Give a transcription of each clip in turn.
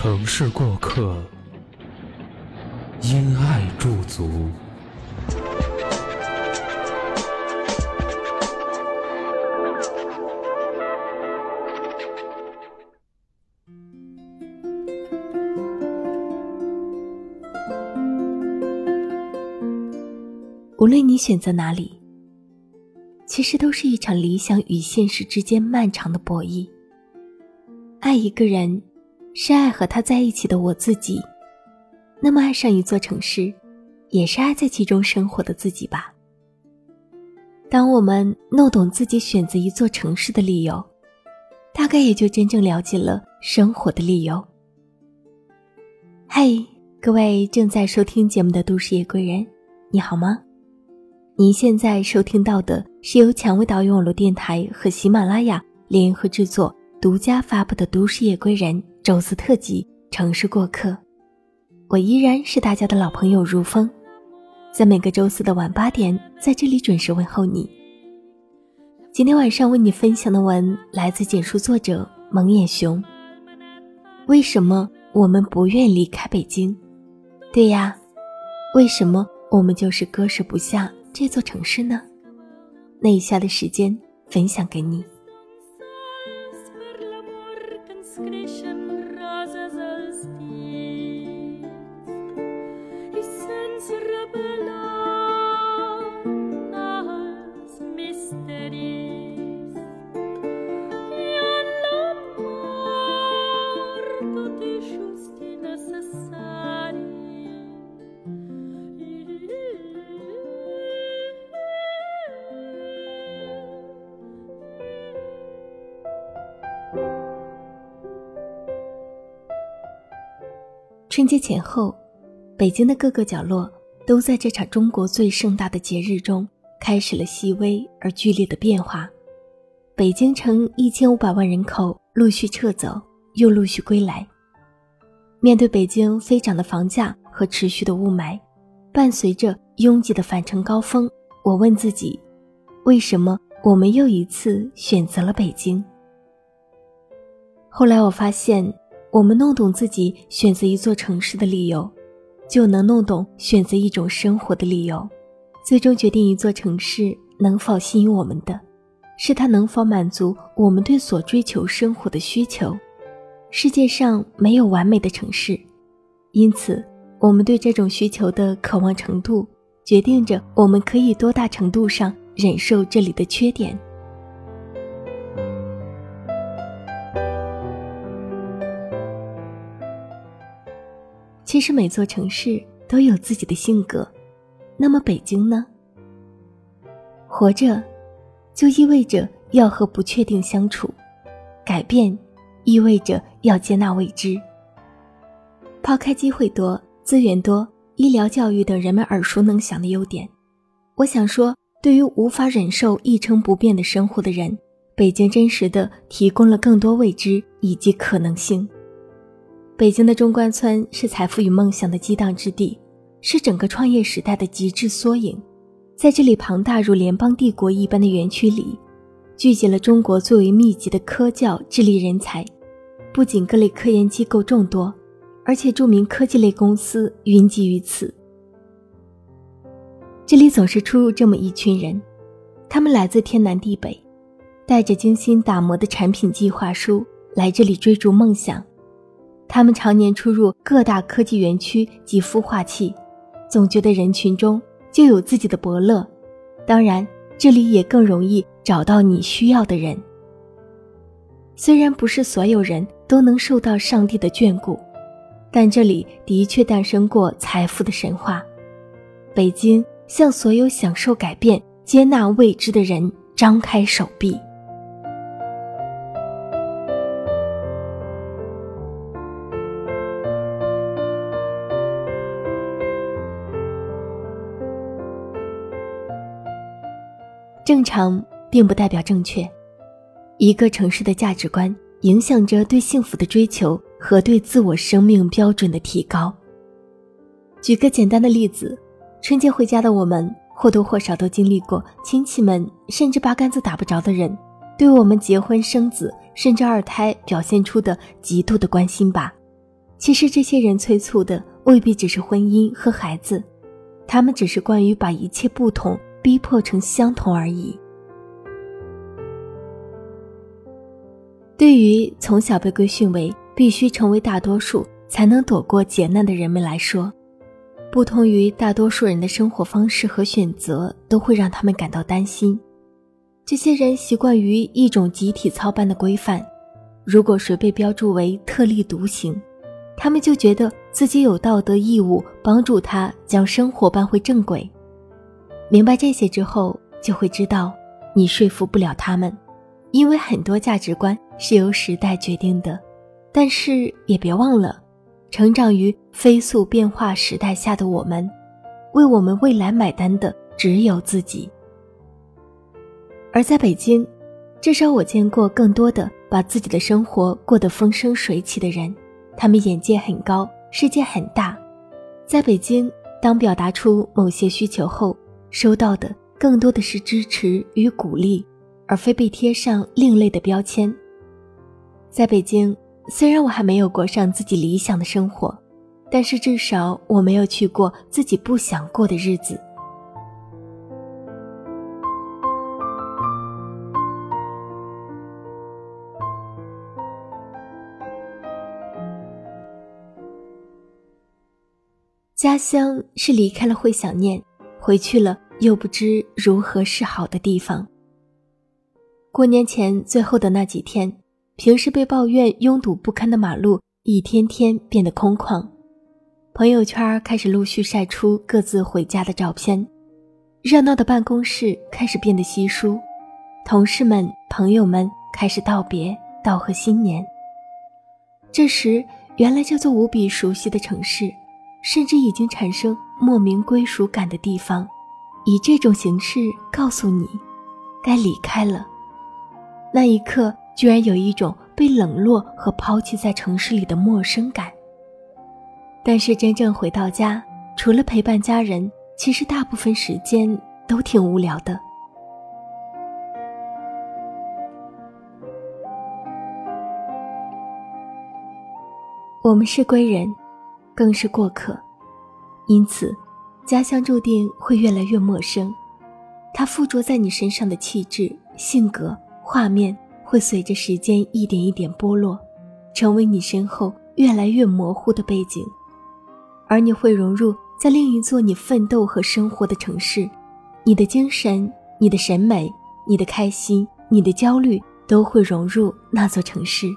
城市过客，因爱驻足。无论你选择哪里，其实都是一场理想与现实之间漫长的博弈。爱一个人。是爱和他在一起的我自己，那么爱上一座城市，也是爱在其中生活的自己吧。当我们弄懂自己选择一座城市的理由，大概也就真正了解了生活的理由。嘿，各位正在收听节目的都市夜归人，你好吗？您现在收听到的是由蔷薇岛屿网络电台和喜马拉雅联合制作、独家发布的《都市夜归人》。周四特辑《城市过客》，我依然是大家的老朋友如风，在每个周四的晚八点，在这里准时问候你。今天晚上为你分享的文来自简书作者蒙眼熊。为什么我们不愿离开北京？对呀，为什么我们就是割舍不下这座城市呢？那以下的时间分享给你。春节前后，北京的各个角落都在这场中国最盛大的节日中开始了细微而剧烈的变化。北京城一千五百万人口陆续撤走，又陆续归来。面对北京飞涨的房价和持续的雾霾，伴随着拥挤的返程高峰，我问自己：为什么我们又一次选择了北京？后来我发现。我们弄懂自己选择一座城市的理由，就能弄懂选择一种生活的理由。最终决定一座城市能否吸引我们的，是它能否满足我们对所追求生活的需求。世界上没有完美的城市，因此我们对这种需求的渴望程度，决定着我们可以多大程度上忍受这里的缺点。其实每座城市都有自己的性格，那么北京呢？活着，就意味着要和不确定相处；改变，意味着要接纳未知。抛开机会多、资源多、医疗教育等人们耳熟能详的优点，我想说，对于无法忍受一成不变的生活的人，北京真实的提供了更多未知以及可能性。北京的中关村是财富与梦想的激荡之地，是整个创业时代的极致缩影。在这里，庞大如联邦帝国一般的园区里，聚集了中国最为密集的科教智力人才。不仅各类科研机构众多，而且著名科技类公司云集于此。这里总是出入这么一群人，他们来自天南地北，带着精心打磨的产品计划书来这里追逐梦想。他们常年出入各大科技园区及孵化器，总觉得人群中就有自己的伯乐。当然，这里也更容易找到你需要的人。虽然不是所有人都能受到上帝的眷顾，但这里的确诞生过财富的神话。北京向所有享受改变、接纳未知的人张开手臂。正常并不代表正确。一个城市的价值观影响着对幸福的追求和对自我生命标准的提高。举个简单的例子，春节回家的我们或多或少都经历过亲戚们甚至八竿子打不着的人，对我们结婚生子甚至二胎表现出的极度的关心吧。其实这些人催促的未必只是婚姻和孩子，他们只是关于把一切不同逼迫成相同而已。对于从小被规训为必须成为大多数才能躲过劫难的人们来说，不同于大多数人的生活方式和选择都会让他们感到担心。这些人习惯于一种集体操办的规范，如果谁被标注为特立独行，他们就觉得自己有道德义务帮助他将生活搬回正轨。明白这些之后，就会知道你说服不了他们。因为很多价值观是由时代决定的，但是也别忘了，成长于飞速变化时代下的我们，为我们未来买单的只有自己。而在北京，至少我见过更多的把自己的生活过得风生水起的人，他们眼界很高，世界很大。在北京，当表达出某些需求后，收到的更多的是支持与鼓励。而非被贴上另类的标签。在北京，虽然我还没有过上自己理想的生活，但是至少我没有去过自己不想过的日子。家乡是离开了会想念，回去了又不知如何是好的地方。过年前最后的那几天，平时被抱怨拥堵不堪的马路，一天天变得空旷。朋友圈开始陆续晒出各自回家的照片，热闹的办公室开始变得稀疏，同事们、朋友们开始道别，道贺新年。这时，原来这座无比熟悉的城市，甚至已经产生莫名归属感的地方，以这种形式告诉你，该离开了。那一刻，居然有一种被冷落和抛弃在城市里的陌生感。但是真正回到家，除了陪伴家人，其实大部分时间都挺无聊的。我们是归人，更是过客，因此，家乡注定会越来越陌生。它附着在你身上的气质、性格。画面会随着时间一点一点剥落，成为你身后越来越模糊的背景，而你会融入在另一座你奋斗和生活的城市，你的精神、你的审美、你的开心、你的焦虑都会融入那座城市，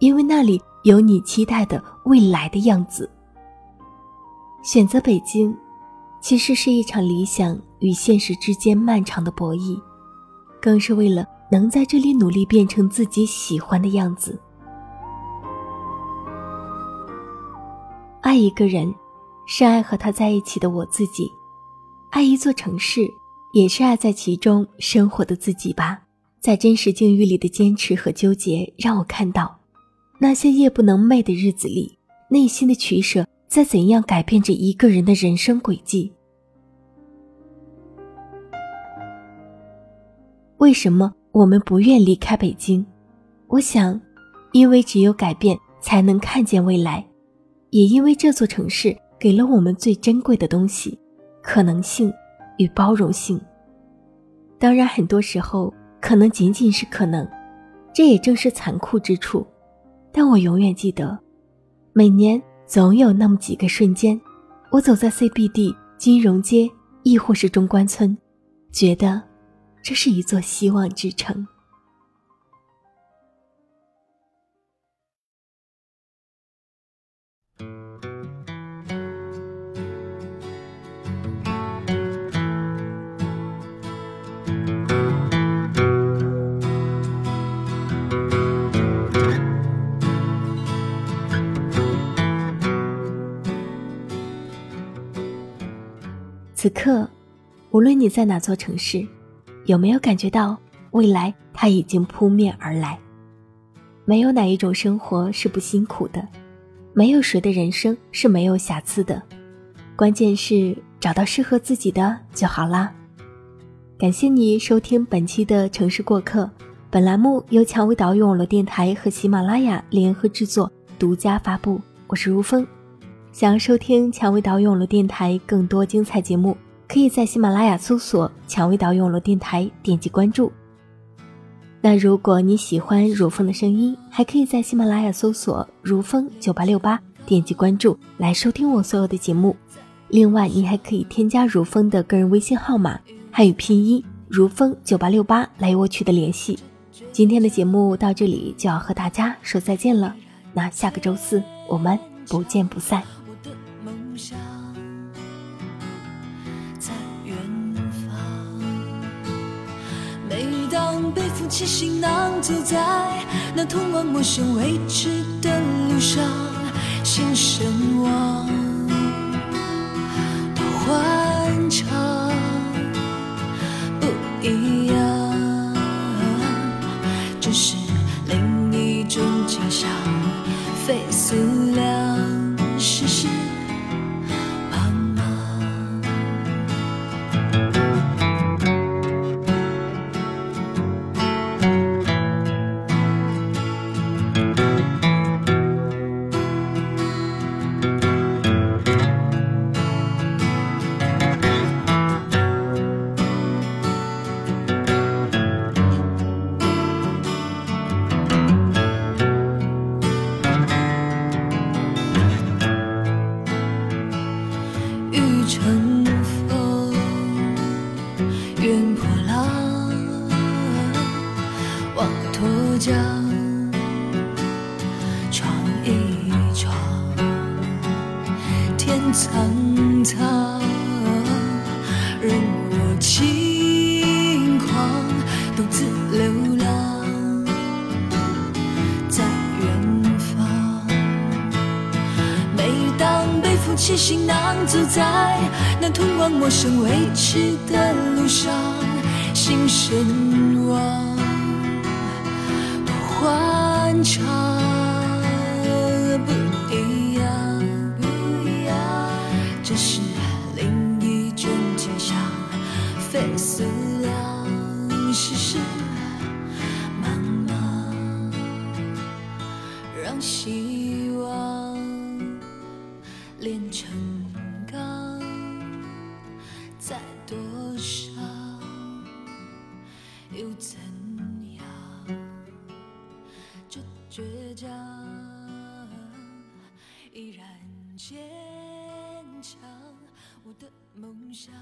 因为那里有你期待的未来的样子。选择北京，其实是一场理想与现实之间漫长的博弈，更是为了。能在这里努力变成自己喜欢的样子。爱一个人，是爱和他在一起的我自己；爱一座城市，也是爱在其中生活的自己吧。在真实境遇里的坚持和纠结，让我看到，那些夜不能寐的日子里，内心的取舍在怎样改变着一个人的人生轨迹。为什么？我们不愿离开北京，我想，因为只有改变才能看见未来，也因为这座城市给了我们最珍贵的东西——可能性与包容性。当然，很多时候可能仅仅是可能，这也正是残酷之处。但我永远记得，每年总有那么几个瞬间，我走在 CBD、金融街，亦或是中关村，觉得。这是一座希望之城。此刻，无论你在哪座城市。有没有感觉到未来它已经扑面而来？没有哪一种生活是不辛苦的，没有谁的人生是没有瑕疵的，关键是找到适合自己的就好啦。感谢你收听本期的城市过客，本栏目由蔷薇岛屿网络电台和喜马拉雅联合制作，独家发布。我是如风，想要收听蔷薇岛屿网络电台更多精彩节目，可以在喜马拉雅搜索“蔷薇岛屿网络电台”，点击关注。那如果你喜欢如风的声音，还可以在喜马拉雅搜索“如风九八六八”，点击关注来收听我所有的节目。另外，你还可以添加如风的个人微信号码。汉语拼音如风九八六八来与我取得联系。今天的节目到这里就要和大家说再见了，那下个周四我们不见不散。背负起行囊，走在那通往陌生未知的路上，心神往多欢畅。不一样，苍苍，任我轻狂，独自流浪在远方。每当背负起行囊，走在那通往陌生未知的路上，心神往再多少？又怎样？这倔强依然坚强，我的梦想。